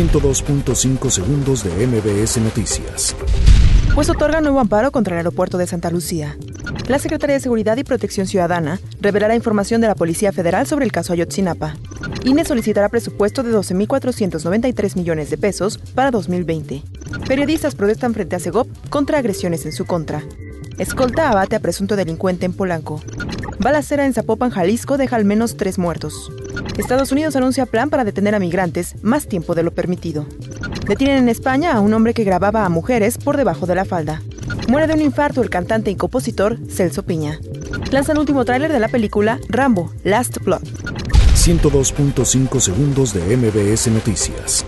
102.5 segundos de MBS Noticias. Pues otorga nuevo amparo contra el aeropuerto de Santa Lucía. La Secretaría de Seguridad y Protección Ciudadana revelará información de la Policía Federal sobre el caso Ayotzinapa. INE solicitará presupuesto de 12.493 millones de pesos para 2020. Periodistas protestan frente a Segop contra agresiones en su contra. Escolta abate a presunto delincuente en Polanco. Balacera en Zapopan, Jalisco deja al menos tres muertos. Estados Unidos anuncia plan para detener a migrantes más tiempo de lo permitido. Detienen en España a un hombre que grababa a mujeres por debajo de la falda. Muere de un infarto el cantante y compositor Celso Piña. Lanzan último tráiler de la película Rambo, Last Blood. 102.5 segundos de MBS Noticias.